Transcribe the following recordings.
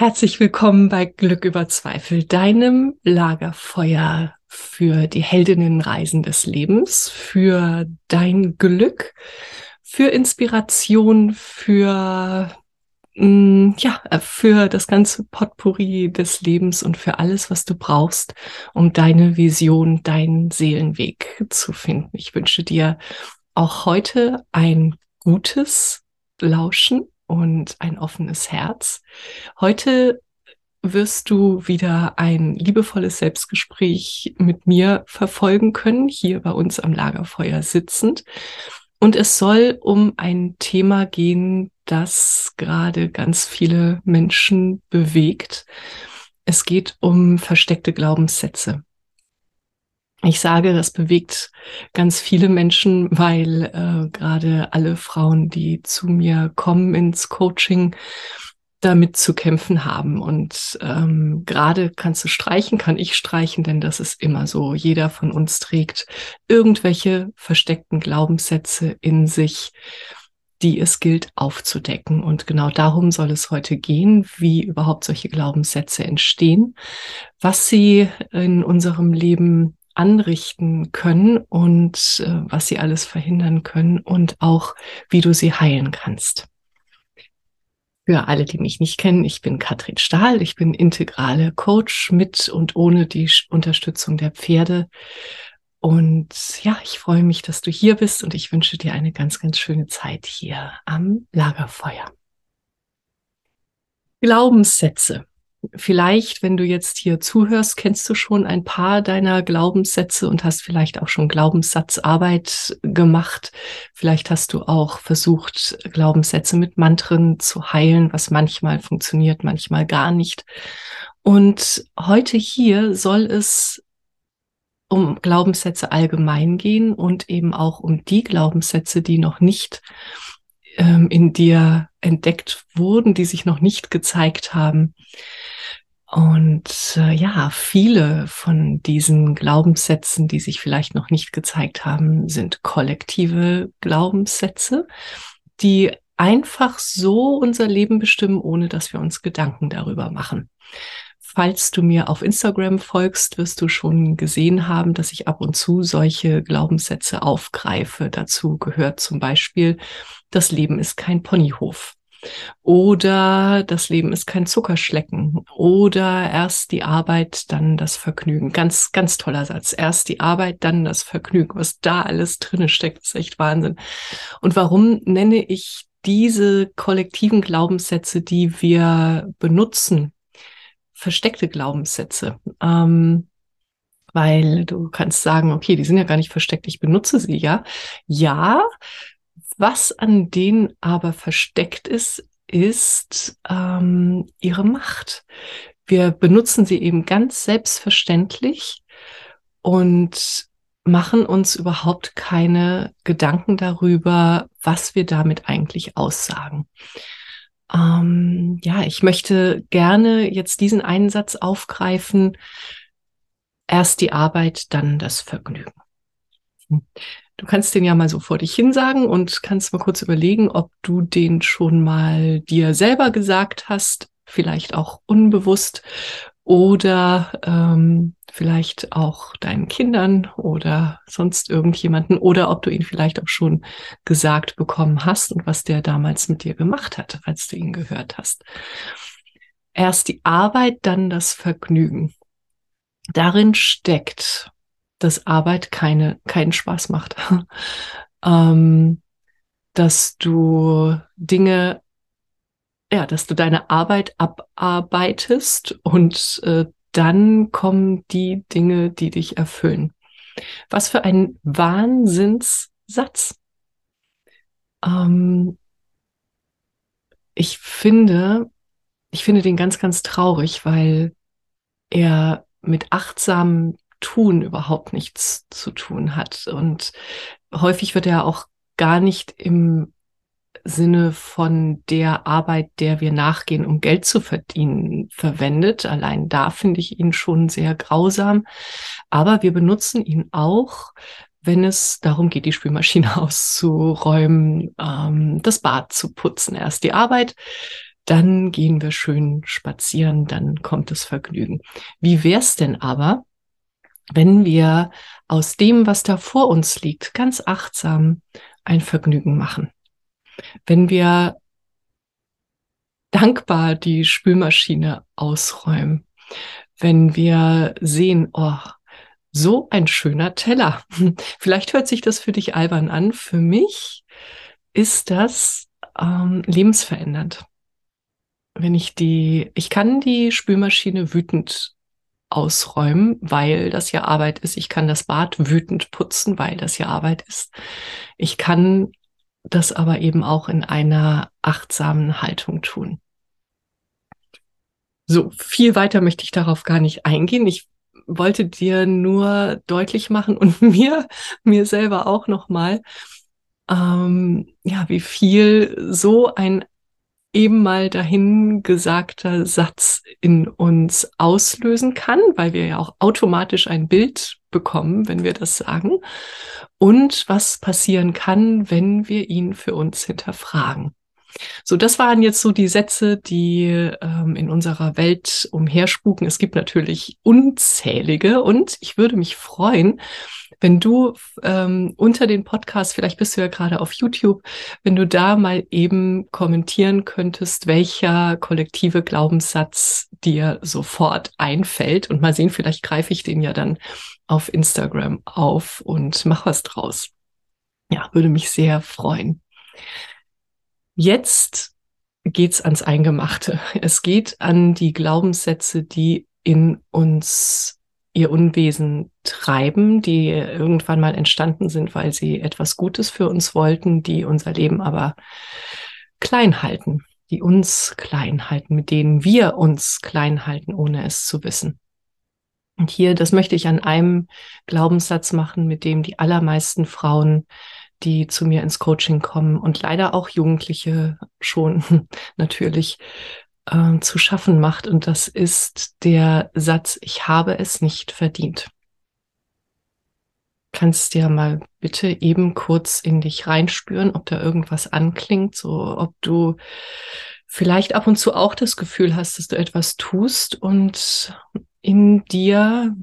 Herzlich willkommen bei Glück über Zweifel, deinem Lagerfeuer für die Heldinnenreisen des Lebens, für dein Glück, für Inspiration, für mm, ja, für das ganze Potpourri des Lebens und für alles, was du brauchst, um deine Vision, deinen Seelenweg zu finden. Ich wünsche dir auch heute ein gutes Lauschen und ein offenes Herz. Heute wirst du wieder ein liebevolles Selbstgespräch mit mir verfolgen können, hier bei uns am Lagerfeuer sitzend. Und es soll um ein Thema gehen, das gerade ganz viele Menschen bewegt. Es geht um versteckte Glaubenssätze. Ich sage, das bewegt ganz viele Menschen, weil äh, gerade alle Frauen, die zu mir kommen ins Coaching, damit zu kämpfen haben. Und ähm, gerade kannst du streichen, kann ich streichen, denn das ist immer so. Jeder von uns trägt irgendwelche versteckten Glaubenssätze in sich, die es gilt aufzudecken. Und genau darum soll es heute gehen, wie überhaupt solche Glaubenssätze entstehen, was sie in unserem Leben anrichten können und äh, was sie alles verhindern können und auch, wie du sie heilen kannst. Für alle, die mich nicht kennen, ich bin Katrin Stahl, ich bin integrale Coach mit und ohne die Unterstützung der Pferde. Und ja, ich freue mich, dass du hier bist und ich wünsche dir eine ganz, ganz schöne Zeit hier am Lagerfeuer. Glaubenssätze. Vielleicht, wenn du jetzt hier zuhörst, kennst du schon ein paar deiner Glaubenssätze und hast vielleicht auch schon Glaubenssatzarbeit gemacht. Vielleicht hast du auch versucht, Glaubenssätze mit Mantren zu heilen, was manchmal funktioniert, manchmal gar nicht. Und heute hier soll es um Glaubenssätze allgemein gehen und eben auch um die Glaubenssätze, die noch nicht ähm, in dir entdeckt wurden, die sich noch nicht gezeigt haben. Und äh, ja, viele von diesen Glaubenssätzen, die sich vielleicht noch nicht gezeigt haben, sind kollektive Glaubenssätze, die einfach so unser Leben bestimmen, ohne dass wir uns Gedanken darüber machen. Falls du mir auf Instagram folgst, wirst du schon gesehen haben, dass ich ab und zu solche Glaubenssätze aufgreife. Dazu gehört zum Beispiel, das Leben ist kein Ponyhof. Oder das Leben ist kein Zuckerschlecken. Oder erst die Arbeit, dann das Vergnügen. Ganz, ganz toller Satz. Erst die Arbeit, dann das Vergnügen. Was da alles drinne steckt, ist echt Wahnsinn. Und warum nenne ich diese kollektiven Glaubenssätze, die wir benutzen, versteckte Glaubenssätze? Ähm, weil du kannst sagen, okay, die sind ja gar nicht versteckt, ich benutze sie ja. Ja, was an denen aber versteckt ist, ist ähm, ihre Macht. Wir benutzen sie eben ganz selbstverständlich und machen uns überhaupt keine Gedanken darüber, was wir damit eigentlich aussagen. Ähm, ja, ich möchte gerne jetzt diesen einen Satz aufgreifen. Erst die Arbeit, dann das Vergnügen. Du kannst den ja mal so vor dich hinsagen und kannst mal kurz überlegen, ob du den schon mal dir selber gesagt hast, vielleicht auch unbewusst oder ähm, vielleicht auch deinen Kindern oder sonst irgendjemanden oder ob du ihn vielleicht auch schon gesagt bekommen hast und was der damals mit dir gemacht hat, als du ihn gehört hast. Erst die Arbeit, dann das Vergnügen. Darin steckt, dass Arbeit keine, keinen Spaß macht. ähm, dass du Dinge ja, dass du deine Arbeit abarbeitest und äh, dann kommen die Dinge, die dich erfüllen. Was für ein Wahnsinnssatz. Ähm, ich finde, ich finde den ganz, ganz traurig, weil er mit achtsamem Tun überhaupt nichts zu tun hat. Und häufig wird er auch gar nicht im Sinne von der Arbeit, der wir nachgehen, um Geld zu verdienen, verwendet. Allein da finde ich ihn schon sehr grausam. Aber wir benutzen ihn auch, wenn es darum geht, die Spülmaschine auszuräumen, ähm, das Bad zu putzen. Erst die Arbeit, dann gehen wir schön spazieren, dann kommt das Vergnügen. Wie wär's denn aber, wenn wir aus dem, was da vor uns liegt, ganz achtsam ein Vergnügen machen? Wenn wir dankbar die Spülmaschine ausräumen, wenn wir sehen, oh, so ein schöner Teller. Vielleicht hört sich das für dich albern an. Für mich ist das ähm, lebensverändernd. Wenn ich die, ich kann die Spülmaschine wütend ausräumen, weil das ja Arbeit ist. Ich kann das Bad wütend putzen, weil das ja Arbeit ist. Ich kann das aber eben auch in einer achtsamen Haltung tun. So, viel weiter möchte ich darauf gar nicht eingehen. Ich wollte dir nur deutlich machen und mir, mir selber auch nochmal, ähm, ja, wie viel so ein eben mal dahin gesagter Satz in uns auslösen kann, weil wir ja auch automatisch ein Bild bekommen, wenn wir das sagen. Und was passieren kann, wenn wir ihn für uns hinterfragen. So, das waren jetzt so die Sätze, die ähm, in unserer Welt umherspuken. Es gibt natürlich unzählige und ich würde mich freuen, wenn du ähm, unter den Podcast, vielleicht bist du ja gerade auf YouTube, wenn du da mal eben kommentieren könntest, welcher kollektive Glaubenssatz dir sofort einfällt und mal sehen, vielleicht greife ich den ja dann auf Instagram auf und mach was draus. Ja, würde mich sehr freuen. Jetzt geht's ans Eingemachte. Es geht an die Glaubenssätze, die in uns ihr Unwesen treiben, die irgendwann mal entstanden sind, weil sie etwas Gutes für uns wollten, die unser Leben aber klein halten, die uns klein halten, mit denen wir uns klein halten, ohne es zu wissen. Und hier, das möchte ich an einem Glaubenssatz machen, mit dem die allermeisten Frauen, die zu mir ins Coaching kommen und leider auch Jugendliche schon natürlich äh, zu schaffen macht. Und das ist der Satz, ich habe es nicht verdient. Kannst ja mal bitte eben kurz in dich reinspüren, ob da irgendwas anklingt, so ob du vielleicht ab und zu auch das Gefühl hast, dass du etwas tust und in dir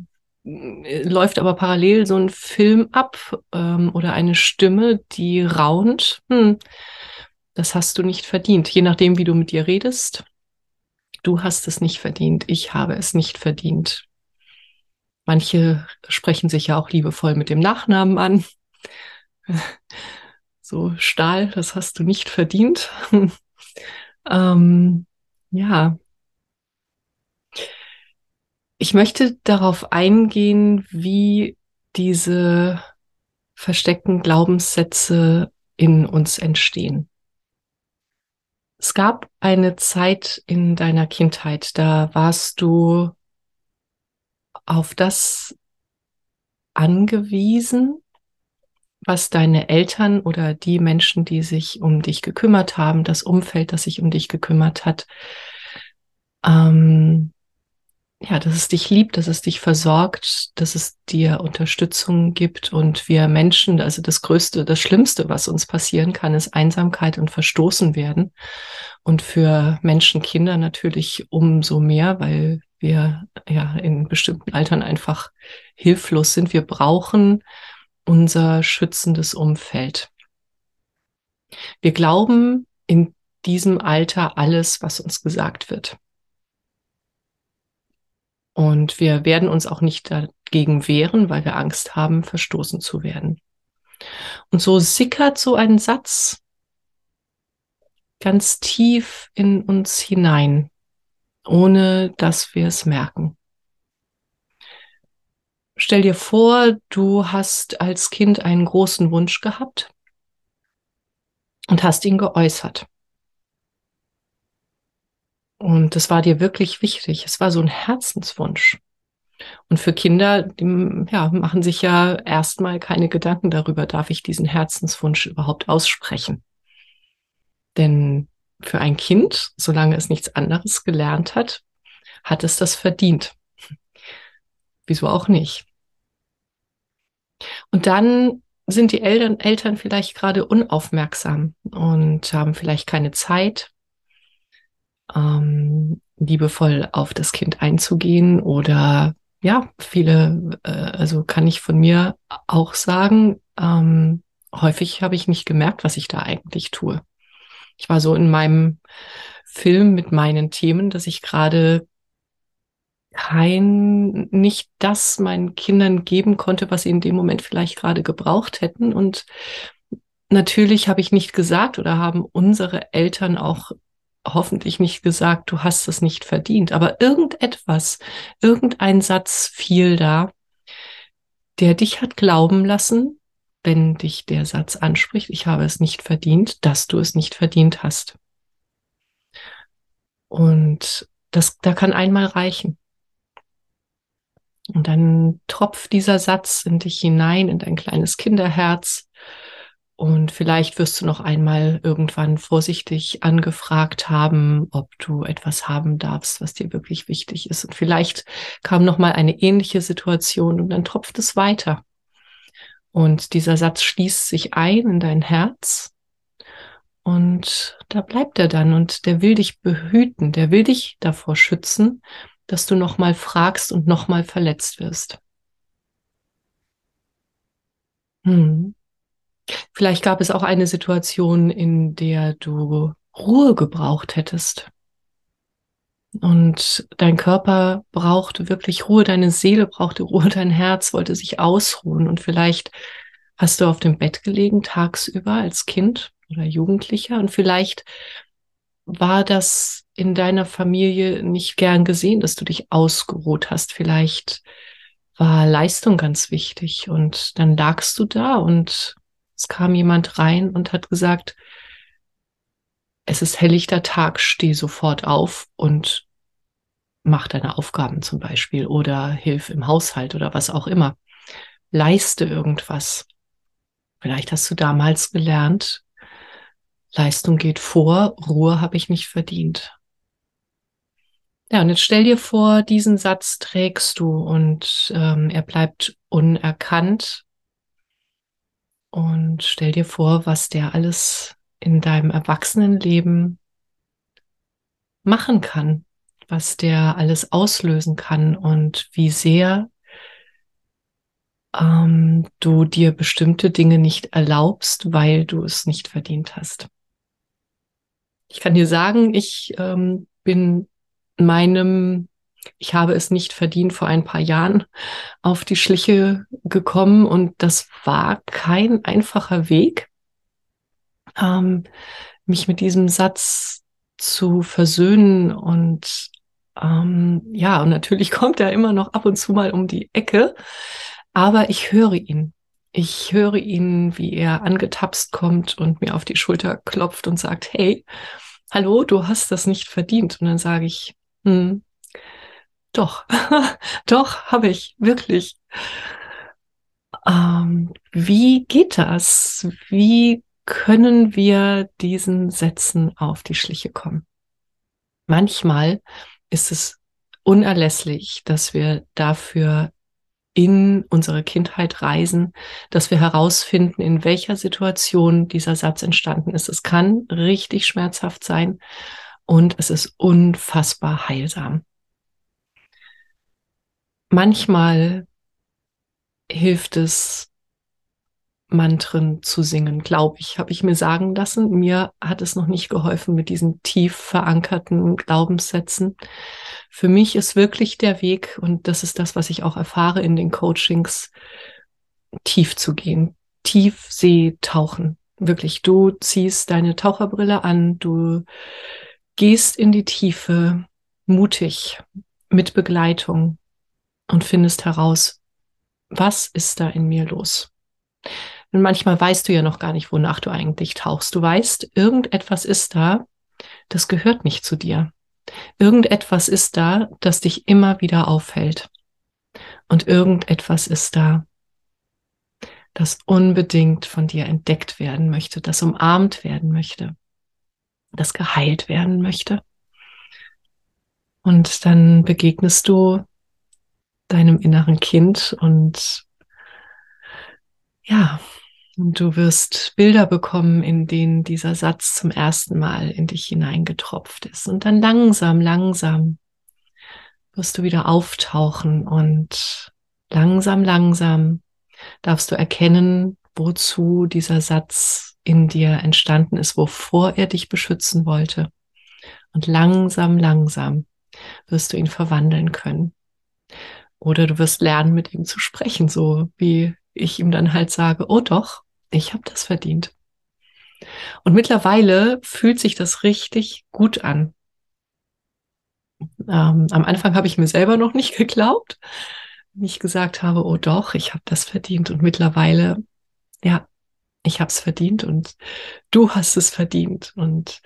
äh, läuft aber parallel so ein Film ab ähm, oder eine Stimme, die raunt. Hm, das hast du nicht verdient. Je nachdem, wie du mit dir redest, du hast es nicht verdient, ich habe es nicht verdient. Manche sprechen sich ja auch liebevoll mit dem Nachnamen an. So, Stahl, das hast du nicht verdient. ähm, ja. Ich möchte darauf eingehen, wie diese versteckten Glaubenssätze in uns entstehen. Es gab eine Zeit in deiner Kindheit, da warst du auf das angewiesen, was deine Eltern oder die Menschen, die sich um dich gekümmert haben, das Umfeld, das sich um dich gekümmert hat, ähm, ja, dass es dich liebt, dass es dich versorgt, dass es dir Unterstützung gibt und wir Menschen, also das Größte, das Schlimmste, was uns passieren kann, ist Einsamkeit und Verstoßen werden. Und für Menschen, Kinder natürlich umso mehr, weil wir ja in bestimmten Altern einfach hilflos sind. Wir brauchen unser schützendes Umfeld. Wir glauben in diesem Alter alles, was uns gesagt wird. Und wir werden uns auch nicht dagegen wehren, weil wir Angst haben, verstoßen zu werden. Und so sickert so ein Satz ganz tief in uns hinein, ohne dass wir es merken. Stell dir vor, du hast als Kind einen großen Wunsch gehabt und hast ihn geäußert. Und das war dir wirklich wichtig. Es war so ein Herzenswunsch. Und für Kinder, die ja, machen sich ja erstmal keine Gedanken darüber, darf ich diesen Herzenswunsch überhaupt aussprechen. Denn für ein Kind, solange es nichts anderes gelernt hat, hat es das verdient. Wieso auch nicht? Und dann sind die Eltern, Eltern vielleicht gerade unaufmerksam und haben vielleicht keine Zeit ähm, liebevoll auf das Kind einzugehen oder ja, viele, äh, also kann ich von mir auch sagen, ähm, häufig habe ich nicht gemerkt, was ich da eigentlich tue. Ich war so in meinem Film mit meinen Themen, dass ich gerade kein, nicht das meinen Kindern geben konnte, was sie in dem Moment vielleicht gerade gebraucht hätten. Und natürlich habe ich nicht gesagt oder haben unsere Eltern auch hoffentlich nicht gesagt, du hast es nicht verdient, aber irgendetwas, irgendein Satz fiel da, der dich hat glauben lassen, wenn dich der Satz anspricht, ich habe es nicht verdient, dass du es nicht verdient hast. Und das, da kann einmal reichen. Und dann tropft dieser Satz in dich hinein, in dein kleines Kinderherz. Und vielleicht wirst du noch einmal irgendwann vorsichtig angefragt haben, ob du etwas haben darfst, was dir wirklich wichtig ist. Und vielleicht kam noch mal eine ähnliche Situation und dann tropft es weiter. Und dieser Satz schließt sich ein in dein Herz. Und da bleibt er dann und der will dich behüten, der will dich davor schützen, dass du noch mal fragst und noch mal verletzt wirst. Hm. Vielleicht gab es auch eine Situation, in der du Ruhe gebraucht hättest. Und dein Körper brauchte wirklich Ruhe, deine Seele brauchte Ruhe, dein Herz wollte sich ausruhen. Und vielleicht hast du auf dem Bett gelegen tagsüber als Kind oder Jugendlicher und vielleicht war das in deiner Familie nicht gern gesehen, dass du dich ausgeruht hast. Vielleicht war Leistung ganz wichtig und dann lagst du da und es kam jemand rein und hat gesagt, es ist helllichter Tag, steh sofort auf und mach deine Aufgaben zum Beispiel oder hilf im Haushalt oder was auch immer. Leiste irgendwas. Vielleicht hast du damals gelernt, Leistung geht vor, Ruhe habe ich nicht verdient. Ja, und jetzt stell dir vor, diesen Satz trägst du und ähm, er bleibt unerkannt und stell dir vor, was der alles in deinem Erwachsenenleben machen kann, was der alles auslösen kann und wie sehr ähm, du dir bestimmte Dinge nicht erlaubst, weil du es nicht verdient hast. Ich kann dir sagen, ich ähm, bin meinem ich habe es nicht verdient, vor ein paar Jahren auf die Schliche gekommen und das war kein einfacher Weg, ähm, mich mit diesem Satz zu versöhnen und ähm, ja, und natürlich kommt er immer noch ab und zu mal um die Ecke, aber ich höre ihn. Ich höre ihn, wie er angetapst kommt und mir auf die Schulter klopft und sagt, hey, hallo, du hast das nicht verdient. Und dann sage ich, hm, doch, doch, habe ich, wirklich. Ähm, wie geht das? Wie können wir diesen Sätzen auf die Schliche kommen? Manchmal ist es unerlässlich, dass wir dafür in unsere Kindheit reisen, dass wir herausfinden, in welcher Situation dieser Satz entstanden ist. Es kann richtig schmerzhaft sein und es ist unfassbar heilsam. Manchmal hilft es, Mantren zu singen, glaube ich, habe ich mir sagen lassen. Mir hat es noch nicht geholfen mit diesen tief verankerten Glaubenssätzen. Für mich ist wirklich der Weg, und das ist das, was ich auch erfahre in den Coachings, tief zu gehen, Tiefsee tauchen. Wirklich, du ziehst deine Taucherbrille an, du gehst in die Tiefe, mutig, mit Begleitung und findest heraus, was ist da in mir los? Und manchmal weißt du ja noch gar nicht, wonach du eigentlich tauchst. Du weißt, irgendetwas ist da, das gehört nicht zu dir. Irgendetwas ist da, das dich immer wieder aufhält. Und irgendetwas ist da, das unbedingt von dir entdeckt werden möchte, das umarmt werden möchte, das geheilt werden möchte. Und dann begegnest du deinem inneren Kind und ja, du wirst Bilder bekommen, in denen dieser Satz zum ersten Mal in dich hineingetropft ist. Und dann langsam, langsam wirst du wieder auftauchen und langsam, langsam darfst du erkennen, wozu dieser Satz in dir entstanden ist, wovor er dich beschützen wollte. Und langsam, langsam wirst du ihn verwandeln können. Oder du wirst lernen, mit ihm zu sprechen, so wie ich ihm dann halt sage, oh doch, ich habe das verdient. Und mittlerweile fühlt sich das richtig gut an. Ähm, am Anfang habe ich mir selber noch nicht geglaubt, wenn ich gesagt habe, oh doch, ich habe das verdient. Und mittlerweile, ja, ich habe es verdient und du hast es verdient und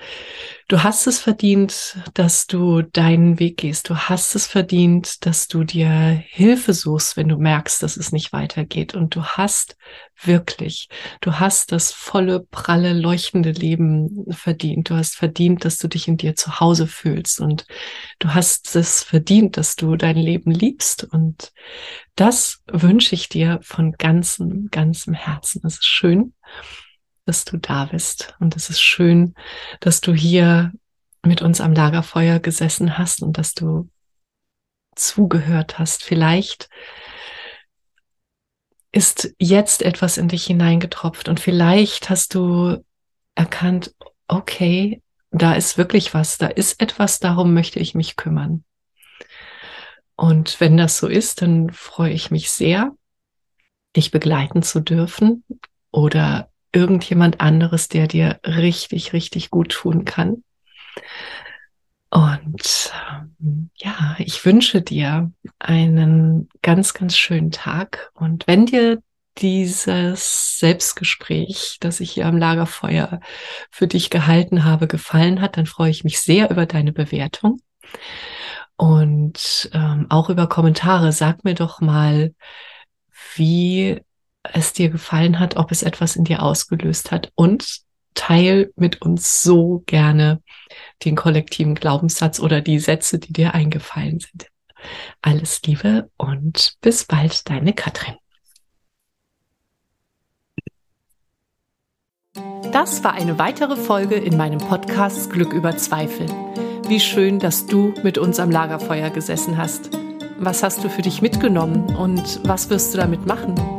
du hast es verdient, dass du deinen Weg gehst. Du hast es verdient, dass du dir Hilfe suchst, wenn du merkst, dass es nicht weitergeht. Und du hast wirklich, du hast das volle, pralle, leuchtende Leben verdient. Du hast verdient, dass du dich in dir zu Hause fühlst und du hast es verdient, dass du dein Leben liebst. Und das wünsche ich dir von ganzem, ganzem Herzen. Es ist schön, dass du da bist. Und es ist schön, dass du hier mit uns am Lagerfeuer gesessen hast und dass du zugehört hast. Vielleicht ist jetzt etwas in dich hineingetropft und vielleicht hast du erkannt, okay, da ist wirklich was, da ist etwas, darum möchte ich mich kümmern. Und wenn das so ist, dann freue ich mich sehr, dich begleiten zu dürfen oder irgendjemand anderes, der dir richtig, richtig gut tun kann. Und ähm, ja, ich wünsche dir einen ganz, ganz schönen Tag. Und wenn dir dieses Selbstgespräch, das ich hier am Lagerfeuer für dich gehalten habe, gefallen hat, dann freue ich mich sehr über deine Bewertung und ähm, auch über Kommentare. Sag mir doch mal, wie es dir gefallen hat, ob es etwas in dir ausgelöst hat und teil mit uns so gerne den kollektiven Glaubenssatz oder die Sätze, die dir eingefallen sind. Alles Liebe und bis bald, deine Katrin. Das war eine weitere Folge in meinem Podcast Glück über Zweifel. Wie schön, dass du mit uns am Lagerfeuer gesessen hast. Was hast du für dich mitgenommen und was wirst du damit machen?